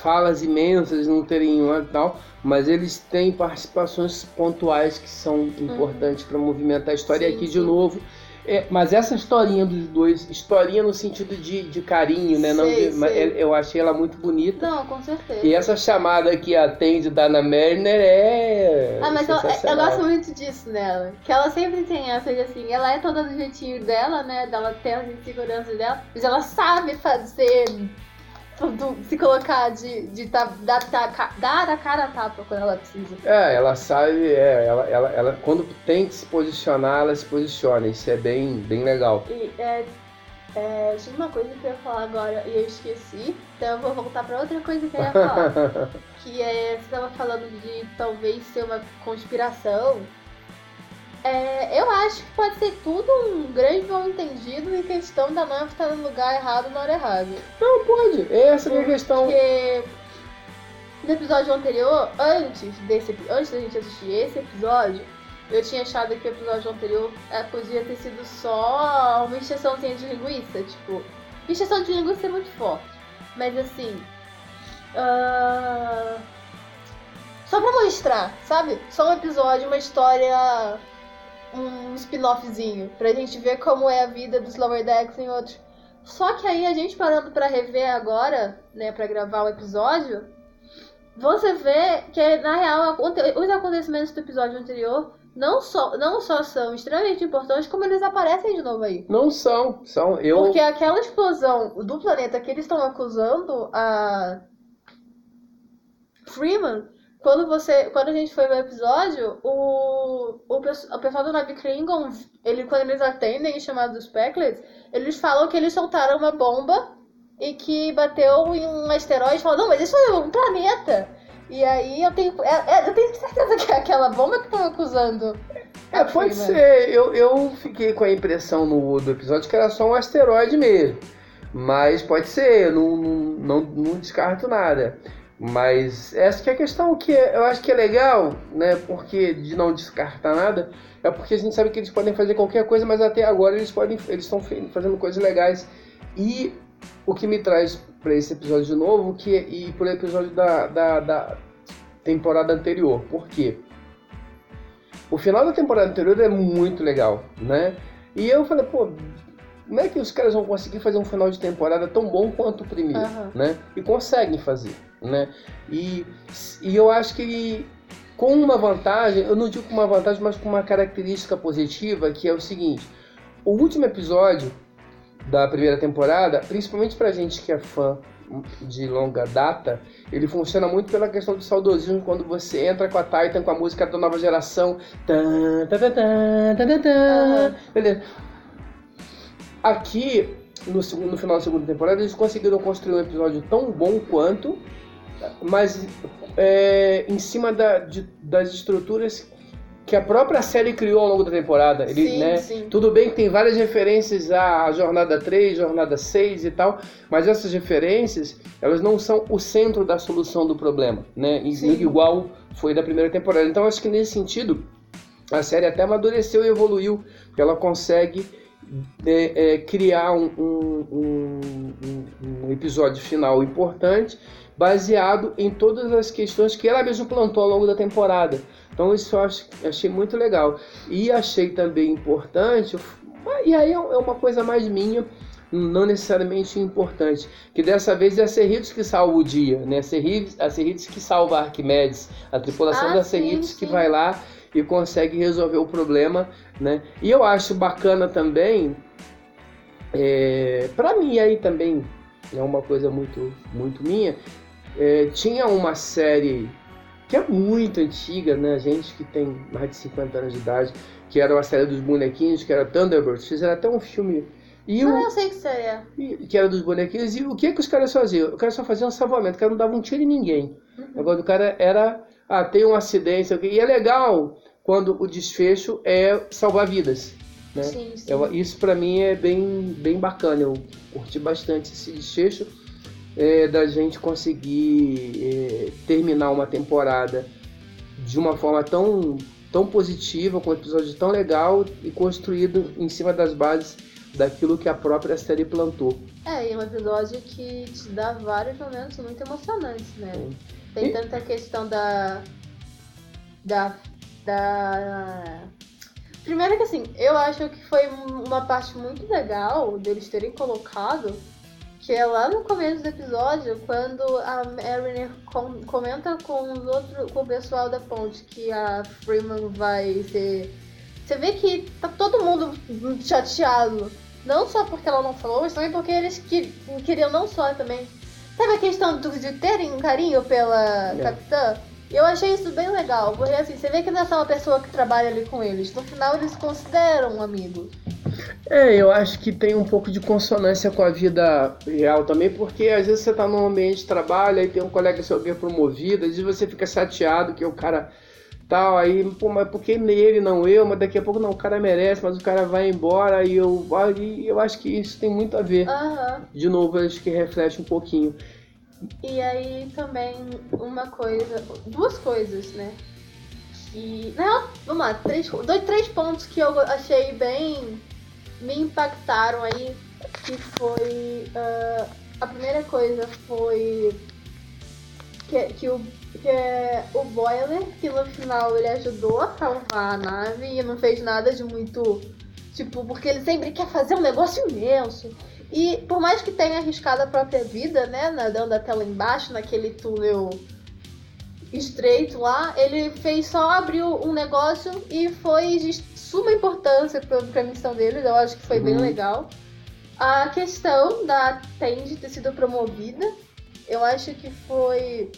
falas imensas, não terem uma tal, mas eles têm participações pontuais que são importantes para movimentar a história. Sim, e aqui, de sim. novo, É, mas essa historinha dos dois, historinha no sentido de, de carinho, né? Não Sei, de- mas sei. eu achei ela muito bonita. Não, com certeza. E essa chamada que atende Dana Merner é. Ah, mas eu, eu sensacional. gosto muito disso nela. Que ela sempre tem essa de assim, ela é toda do jeitinho dela, né? Dela ter as inseguranças dela, mas ela sabe fazer. Se colocar de, de tá- dar, dar, dar a cara a tapa quando ela precisa. É, ela sabe, é, ela, ela, ela, quando tem que se posicionar, ela se posiciona. Isso é bem, bem legal. E é, é, tinha uma coisa que eu ia falar agora e eu esqueci, então eu vou voltar pra outra coisa que eu ia falar. que é, você tava falando de talvez ser uma conspiração. É, eu acho que pode ser tudo um grande mal entendido em questão da Nave estar no lugar errado na hora errada. Não pode, essa é a minha questão. Porque no episódio anterior, antes desse antes da gente assistir esse episódio, eu tinha achado que o episódio anterior é, podia ter sido só uma encheçãozinha de linguiça, tipo, encheção de linguiça é muito forte. Mas assim. ah, Só pra mostrar, sabe? Só um episódio, uma história. Um spin-offzinho. Pra gente ver como é a vida dos Lower Decks em outros. Só que aí a gente parando pra rever agora, né, pra gravar o episódio, você vê que na real os acontecimentos do episódio anterior não só, não só são extremamente importantes, como eles aparecem de novo aí. Não são, são. Eu. Porque aquela explosão do planeta que eles estão acusando a Freeman, quando você, quando a gente foi ver o episódio, o, o, o pessoal do nave Klingon, ele, quando eles atendem chamados dos Pecklets, eles falam que eles soltaram uma bomba e que bateu em um asteroide. Falam, não, mas isso é um planeta. E aí eu tenho, é- é, eu tenho certeza que é aquela bomba que estão acusando. É, pode Freeman. ser. Eu, eu fiquei com a impressão no do episódio que era só um asteroide mesmo. Mas pode ser, eu não, não, não, não descarto nada. Mas essa que é a questão que eu acho que é legal, né? Porque de não descartar nada, é porque a gente sabe que eles podem fazer qualquer coisa, mas até agora eles podem, eles estão fazendo coisas legais. E o que me traz para esse episódio de novo, que e pro episódio da, da, da temporada anterior. Por quê? O final da temporada anterior é muito legal, né? E eu falei, pô, como é que os caras vão conseguir fazer um final de temporada tão bom quanto o primeiro, Aham. né? E conseguem fazer, né? E, e eu acho que com uma vantagem, eu não digo com uma vantagem, mas com uma característica positiva, que é o seguinte: o último episódio da primeira temporada, principalmente pra gente que é fã de longa data, ele funciona muito pela questão do saudosismo quando você entra com a Titan com a música da nova geração. Tan, tan, tan, tan. Beleza. Aqui, no, segundo, no final da segunda temporada, eles conseguiram construir um episódio tão bom quanto, mas é, em cima da- de- das estruturas que a própria série criou ao longo da temporada. Ele, Sim, né, sim. Tudo bem que tem várias referências à Jornada 3, Jornada 6 e tal, mas essas referências, elas não são o centro da solução do problema, né? Sim. Igual foi da primeira temporada. Então, acho que nesse sentido, a série até amadureceu e evoluiu, porque ela consegue é, é, criar um- um- um- um episódio final importante baseado em todas as questões que ela mesma plantou ao longo da temporada. Então isso eu acho, achei muito legal. E achei também importante, e aí é uma coisa mais minha, não necessariamente importante, que dessa vez é a Cerritos que salva o dia, né? A Cerritos, a Cerritos que salva a Arquimedes, a tripulação Ah, da sim, Cerritos que vai lá e consegue resolver o problema, né? E eu acho bacana também, é, para mim aí também é uma coisa muito, muito minha. É, tinha uma série que é muito antiga, né? Gente que tem mais de 50 anos de idade, que era uma série dos bonequinhos, que era Thunderbirds. Fizeram até um filme. E o, Ah, eu sei que seria. e- que era dos bonequinhos. E o que que os caras faziam? O cara só fazia um salvamento, o cara não dava um tiro em ninguém. O negócio do cara era, ah, tem um acidente, o e é legal quando o desfecho é salvar vidas. Né? Sim, sim. Eu- isso pra mim é bem, bem bacana. Eu curti bastante esse desfecho é, da gente conseguir é, terminar uma temporada de uma forma tão, tão positiva, com um episódio tão legal e construído em cima das bases daquilo que a própria série plantou. É, e é um episódio que te dá vários momentos muito emocionantes, né? Sim. Tem E- tanta questão da. da. da. Primeiro que assim, eu acho que foi uma parte muito legal deles terem colocado que é lá no começo do episódio, quando a Mariner com, comenta com os outros, com o pessoal da ponte que a Freeman vai ser. Você vê que tá todo mundo chateado. Não só porque ela não falou, mas também porque eles que, queriam não só também. Sabe a questão de terem um carinho pela é. capitã? Eu achei isso bem legal, porque assim, você vê que não é só uma pessoa que trabalha ali com eles. No final eles consideram amigos. É, eu acho que tem um pouco de consonância com a vida real também, porque às vezes você tá num ambiente de trabalho, aí tem um colega seu que é promovido, às vezes você fica chateado que o cara tal, aí, pô, mas por que nele, não eu? Mas daqui a pouco não, o cara merece, mas o cara vai embora e eu, aí, eu acho que isso tem muito a ver. Uhum. De novo, acho que reflete um pouquinho. E aí também uma coisa, duas coisas, né? Que. Não, vamos lá, três, dois, três pontos que eu achei bem. Me impactaram aí. Que foi. Uh, a primeira coisa foi. Que, que, o, que é o Boiler, que no final ele ajudou a salvar a nave e não fez nada de muito. Tipo, porque ele sempre quer fazer um negócio imenso. E por mais que tenha arriscado a própria vida, né, nadando até lá embaixo, naquele túnel estreito lá, ele fez só abrir um negócio e foi suma importância para a missão dele, eu acho que foi uhum. bem legal. A questão da Tende ter sido promovida, eu acho que foi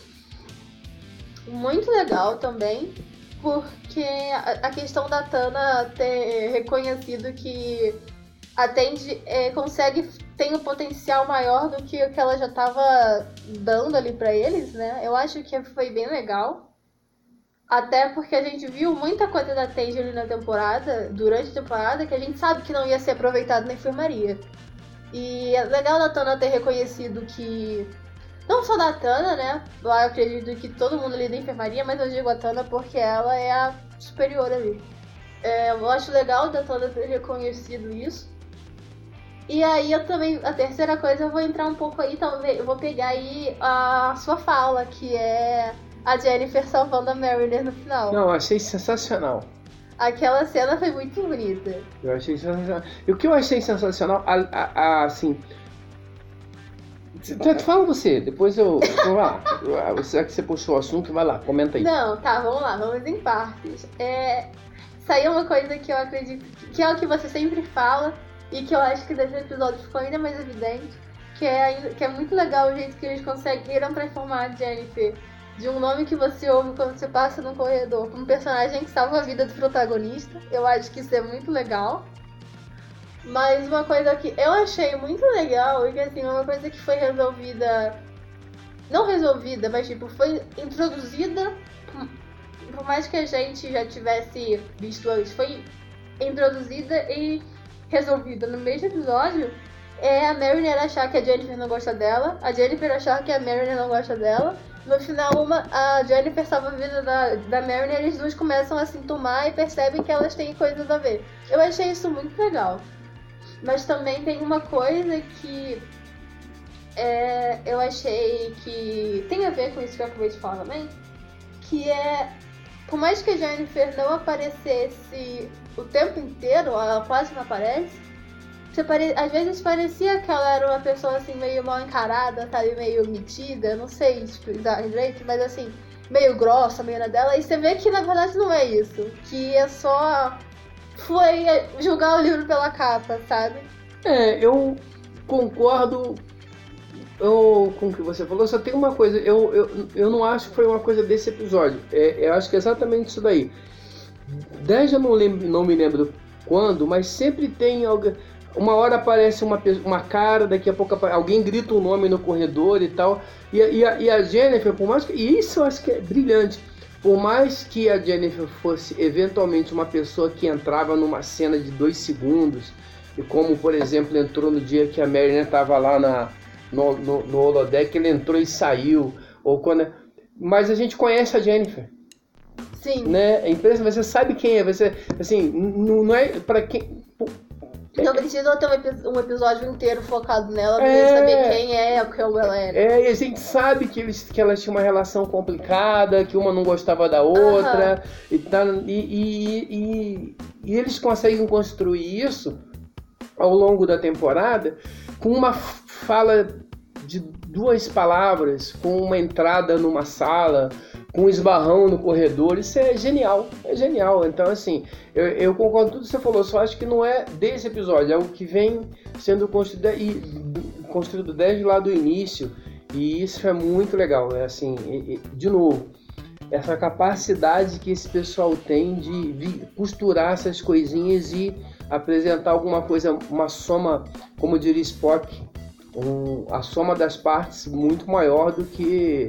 muito legal também, porque a questão da Tana ter reconhecido que a Tende é, consegue tem o um potencial maior do que o que ela já estava dando ali para eles, né? Eu acho que foi bem legal. Até porque a gente viu muita coisa da Tende ali na temporada, durante a temporada, que a gente sabe que não ia ser aproveitado na enfermaria. E é legal da Tana ter reconhecido que. Não só da Tana, né? Eu acredito que todo mundo ali da enfermaria, mas eu digo a Tana porque ela é a superior ali. É, eu acho legal da Tana ter reconhecido isso. E aí eu também, a terceira coisa, eu vou entrar um pouco aí, talvez, eu vou pegar aí a sua fala, que é a Jennifer salvando a Mariner no final. Não, achei sensacional. Aquela cena foi muito bonita. Eu achei sensacional. E o que eu achei sensacional, a, a, a, assim. Fala você, depois eu. Vamos lá. Será que você puxou o assunto? Vai lá, comenta aí. Não, tá, vamos lá, vamos em partes. É, saiu uma coisa que eu acredito que é o que você sempre fala, e que eu acho que desse episódio ficou ainda mais evidente, que é, que é muito legal o jeito que eles conseguiram transformar a Jennifer de um nome que você ouve quando você passa no corredor para um personagem que salva a vida do protagonista. Eu acho que isso é muito legal. Mas uma coisa que eu achei muito legal e que assim, uma coisa que foi resolvida. Não resolvida, mas tipo, foi introduzida. Por mais que a gente já tivesse visto antes, foi introduzida e resolvida no mesmo episódio é a Mariner achar que a Jennifer não gosta dela, a Jennifer achar que a Mariner não gosta dela. No final, uma, a Jennifer salva a vida da, da Mariner e eles dois começam a se entumar e percebem que elas têm coisas a ver. Eu achei isso muito legal. Mas também tem uma coisa que é, eu achei que tem a ver com isso que eu acabei de falar também, que é por mais que a Jennifer não aparecesse o tempo inteiro, ela quase não aparece. Pare... Às vezes parecia que ela era uma pessoa assim meio mal encarada, sabe, meio metida, não sei explicar direito, mas assim, meio grossa, meio na dela, e você vê que na verdade não é isso. Que é só. Foi julgar o livro pela capa, sabe? É, eu concordo eu, com o que você falou, só tem uma coisa, eu, eu, eu não acho que foi uma coisa desse episódio. É, eu acho que é exatamente isso daí. 10 eu não, lembro, não me lembro quando, mas sempre tem alguém. Uma hora aparece uma, uma cara, daqui a pouco alguém grita um nome no corredor e tal. E, e, a, e a Jennifer, por mais que. E isso eu acho que é brilhante. Por mais que a Jennifer fosse eventualmente uma pessoa que entrava numa cena de dois segundos, e como por exemplo entrou no dia que a Mariner estava lá na, no, no, no holodeck, ele entrou e saiu, ou quando. Mas a gente conhece a Jennifer. Sim. Né? É impressionante, você sabe quem é, você, assim, não, não é para quem... Não precisa ter um, episódio inteiro focado nela pra é, saber quem é o que ela é. É, e a gente sabe que, eles, que elas tinham uma relação complicada, que uma não gostava da outra, uh -huh. e, tá, e, e, e, e eles conseguem construir isso ao longo da temporada com uma fala de duas palavras, com uma entrada numa sala, com um esbarrão no corredor. Isso é genial, é genial. Então, assim, eu, eu concordo com tudo que você falou, só acho que não é desse episódio, é o que vem sendo construído, construído desde lá do início. E isso é muito legal, é assim, e, e, de novo, essa capacidade que esse pessoal tem de costurar essas coisinhas e apresentar alguma coisa, uma soma, como diria Spock, um, a soma das partes muito maior do que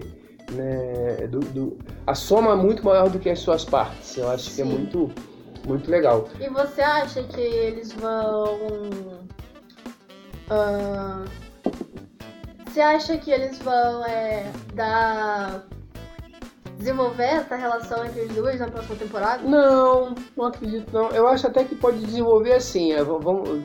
né, do, do, a soma muito maior do que as suas partes. Eu acho Sim. que é muito muito legal. E você acha que eles vão uh, você acha que eles vão é, dar desenvolver essa relação entre os dois na próxima temporada? Não, não acredito não. Eu acho até que pode desenvolver assim. É, vamos,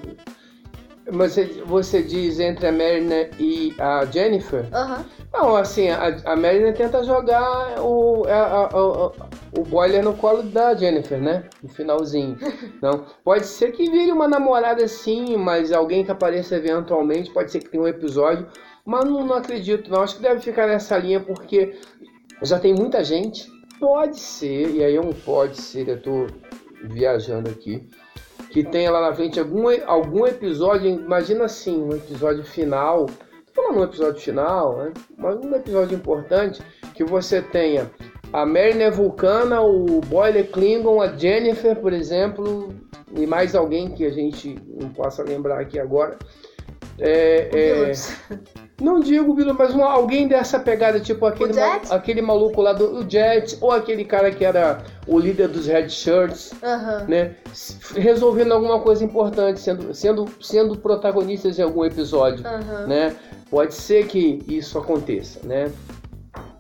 você, você diz entre a Marina e a Jennifer? Uhum. Não, assim, a, a Marina tenta jogar o, a, a, a, o boiler no colo da Jennifer, né? No finalzinho. Não. Pode ser que vire uma namorada sim, mas alguém que apareça eventualmente, pode ser que tenha um episódio. Mas não, não acredito, não. Acho que deve ficar nessa linha porque já tem muita gente. Pode ser, e aí é um pode ser, eu tô viajando aqui que tenha lá na frente algum, algum episódio, imagina assim, um episódio final, tô falando um episódio final, né? mas um episódio importante, que você tenha a Mariner Vulcana, o Boiler Klingon, a Jennifer, por exemplo, e mais alguém que a gente não possa lembrar aqui agora. É, é, não digo, Bilo, mas uma, alguém dessa pegada, tipo aquele, ma, aquele maluco lá do Jet, ou aquele cara que era o líder dos Red Shirts, né? Resolvendo alguma coisa importante, sendo, sendo, sendo protagonistas em algum episódio, né? Pode ser que isso aconteça, né?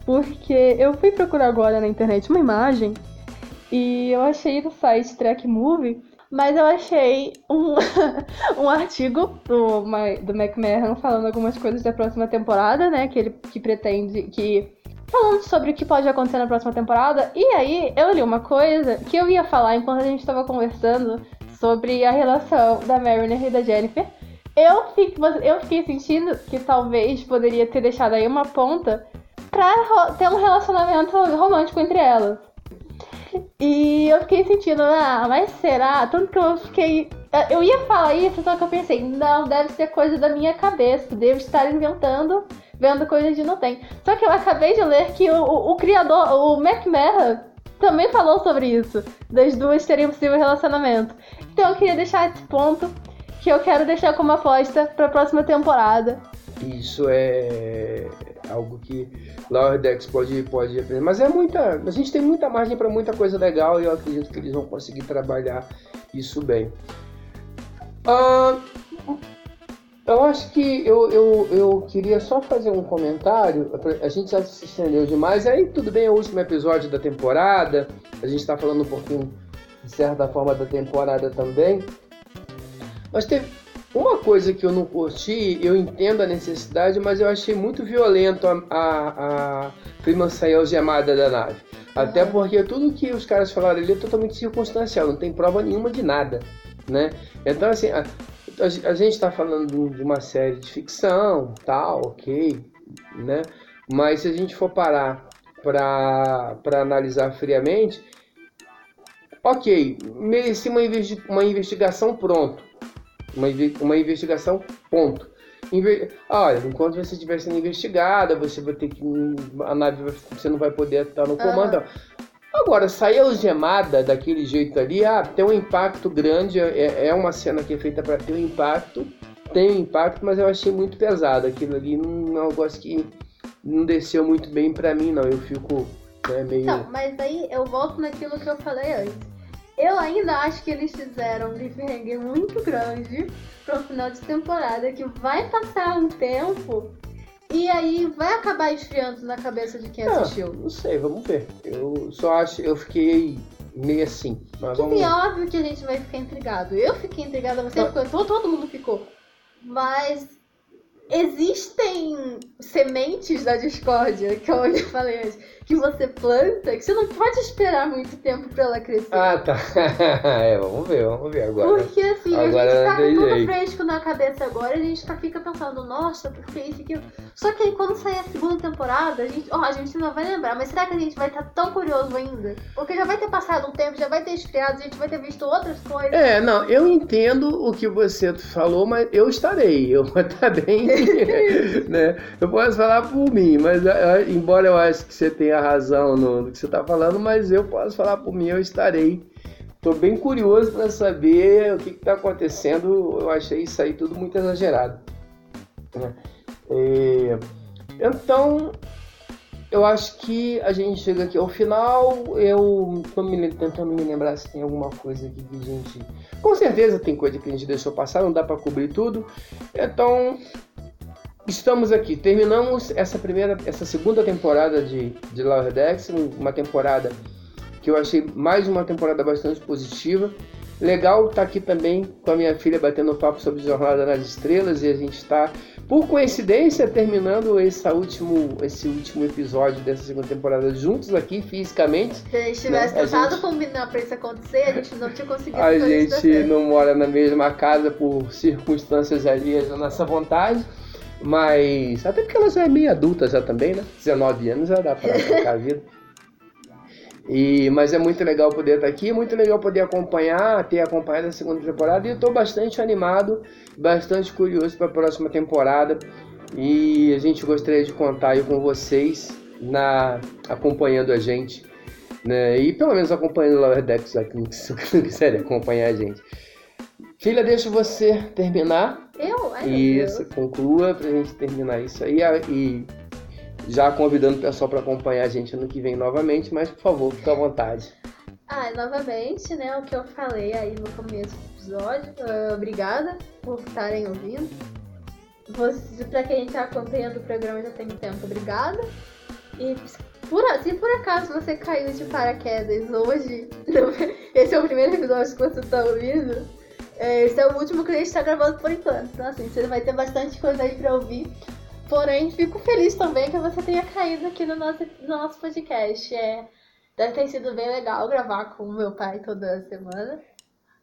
Porque eu fui procurar agora na internet uma imagem e eu achei no site Track Movie mas eu achei um, um artigo do, do McMahon falando algumas coisas da próxima temporada, né? Que ele que pretende. que Falando sobre o que pode acontecer na próxima temporada. E aí eu li uma coisa que eu ia falar enquanto a gente estava conversando sobre a relação da Mariner e da Jennifer. Eu fiquei, eu fiquei sentindo que talvez poderia ter deixado aí uma ponta pra ter um relacionamento romântico entre elas. E eu fiquei sentindo, ah, mas será? Tanto que eu fiquei. Eu ia falar isso, só que eu pensei, não, deve ser coisa da minha cabeça, devo estar inventando, vendo coisas que não tem. Só que eu acabei de ler que o, o, o criador, o McMahon, também falou sobre isso, das duas terem possível relacionamento. Então eu queria deixar esse ponto que eu quero deixar como aposta para a próxima temporada. Isso é algo que Decks pode, pode aprender. Mas é muita. A gente tem muita margem para muita coisa legal e eu acredito que eles vão conseguir trabalhar isso bem. Eu acho que eu, eu, eu queria só fazer um comentário. A gente já se estendeu demais. Aí tudo bem, é o último episódio da temporada. A gente está falando um pouquinho, de certa forma, da temporada também. Mas teve, uma coisa que eu não curti, eu entendo a necessidade, mas eu achei muito violento a, a, a Freeman sair algemada da nave. Até porque tudo que os caras falaram ali é totalmente circunstancial, não tem prova nenhuma de nada, né? Então, assim, a, a, a gente está falando de uma série de ficção, tal, ok, né? Mas se a gente for parar para analisar friamente, ok, merecia uma, uma investigação pronto uma, uma investigação, ponto. Inve Olha, enquanto você estiver sendo investigada, você vai ter que. A nave você não vai poder estar no comando. Uhum. Agora, sair algemada daquele jeito ali, ah, tem um impacto grande, é, é uma cena que é feita para ter um impacto, tem um impacto, mas eu achei muito pesado. Aquilo ali não é um negócio que não desceu muito bem para mim, não. Eu fico né, meio. Não, mas aí eu volto naquilo que eu falei antes eu ainda acho que eles fizeram um cliffhanger muito grande pro final de temporada, que vai passar um tempo e aí vai acabar esfriando na cabeça de quem ah, assistiu. Não sei, vamos ver. Eu só acho, eu fiquei meio assim. Mas que vamos... é óbvio que a gente vai ficar intrigado. Eu fiquei intrigada, você ficou, todo, todo mundo ficou. Mas existem sementes da discórdia, que eu falei antes, que você planta, que você não pode esperar muito tempo pra ela crescer. Ah, tá. é, vamos ver, vamos ver agora. Porque assim, Agora a gente tá com tudo jeito. fresco na cabeça agora, a gente tá, fica pensando, nossa, porque isso e aquilo. Só que aí quando sair a segunda temporada, a gente, ó, a gente não vai lembrar, mas será que a gente vai estar tão curioso ainda? Porque já vai ter passado um tempo, já vai ter esfriado, a gente vai ter visto outras coisas. É, não, eu entendo o que você falou, mas eu estarei, eu vou estar bem, né? Eu posso falar por mim, mas eh, embora eu acho que você tenha razão no, no que você está falando, mas eu posso falar por mim, eu estarei. Tô bem curioso para saber o que está acontecendo. Eu achei isso aí tudo muito exagerado. né? É, então, eu acho que a gente chega aqui ao final. Eu tô me, tentando me lembrar se tem alguma coisa aqui que a gente. Com certeza tem coisa que a gente deixou passar, não dá para cobrir tudo. Então, estamos aqui. Terminamos essa primeira, essa segunda temporada de, de Lower Decks, um- uma temporada que eu achei mais uma temporada bastante positiva. Legal estar aqui também com a minha filha batendo papo sobre Jornada nas Estrelas e a gente está, por coincidência, terminando esse último, esse último episódio dessa segunda temporada juntos aqui fisicamente. Se a gente tivesse Né, tentado gente- combinar pra isso acontecer, a gente não tinha conseguido A gente não mora na mesma casa por circunstâncias alheias à nossa vontade, mas até porque ela já é meio adulta já também, né? 19 anos já dá pra tocar a vida. E, mas é muito legal poder estar aqui, é muito legal poder acompanhar, ter acompanhado a segunda temporada e eu estou bastante animado, bastante curioso para a próxima temporada e a gente gostaria de contar aí com vocês na acompanhando a gente, né? E pelo menos acompanhando o Lower Decks aqui, se quiserem acompanhar a gente. Filha, deixa você terminar Eu? Ai, isso, conclua pra gente terminar isso aí a- e já convidando o pessoal para acompanhar a gente ano que vem novamente, mas por favor, fique à vontade. Ah, novamente, né, o que eu falei aí no começo do episódio. ah, obrigada por estarem ouvindo. Você, pra quem tá acompanhando o programa já tem tempo, obrigada. E por, se por acaso você caiu de paraquedas hoje, esse é o primeiro episódio que você tá ouvindo, esse é o último que a gente tá gravando por enquanto. Então assim, você vai ter bastante coisa aí pra ouvir. Porém, fico feliz também que você tenha caído aqui no nosso, no nosso podcast. É, deve ter sido bem legal gravar com o meu pai toda semana.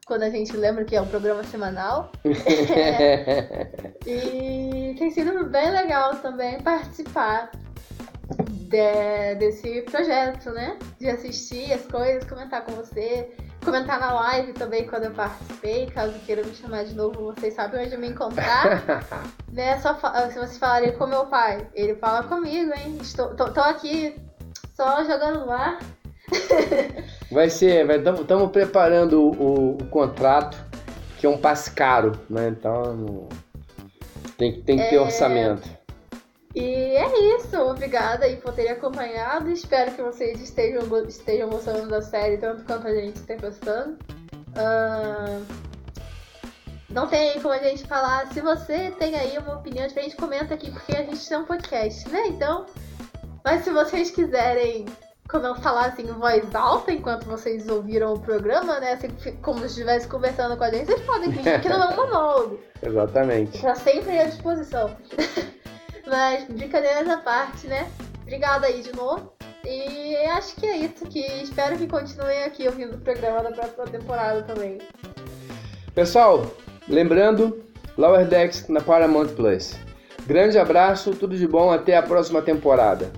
Quando a gente lembra que é um programa semanal. E tem sido bem legal também participar de- desse projeto, né? De assistir as coisas, comentar com você, comentar na live também quando eu participei. Caso queiram me chamar de novo, vocês sabem onde me encontrar. né? Só fa- se vocês falarem com meu pai, ele fala comigo, hein? Estou, tô, tô aqui só jogando no ar. Vai ser, estamos preparando o, o contrato, que é um passe caro, né? Então tem, tem que ter É. orçamento. E é isso, obrigada aí por terem acompanhado. Espero que vocês estejam, estejam gostando da série tanto quanto a gente está gostando. Ahn, não tem como a gente falar. Se você tem aí uma opinião diferente, comenta aqui, porque a gente tem um podcast, né? Então. Mas se vocês quiserem como eu falar assim em voz alta enquanto vocês ouviram o programa, né? Assim, como se estivesse conversando com a gente, vocês podem fingir que não é um monólogo. Exatamente. Tá sempre à disposição. Mas, brincadeiras à parte, né? Obrigada aí de novo. E acho que é isso. Que espero que continuem aqui ouvindo o programa da próxima temporada também. Pessoal, lembrando, Lower Decks na Paramount Plus. Grande abraço, tudo de bom, até a próxima temporada.